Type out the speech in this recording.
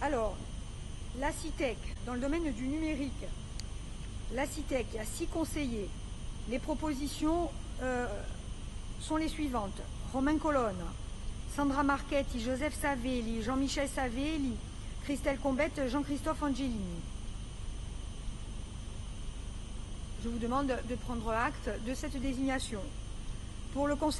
Alors, la CITEC, dans le domaine du numérique, la CITEC, a six conseillers. Les propositions euh, sont les suivantes. Romain Colonne, Sandra Marchetti, Joseph Savelli, Jean-Michel Savelli, Christelle Combette, Jean-Christophe Angelini. Je vous demande de prendre acte de cette désignation. Pour le conseil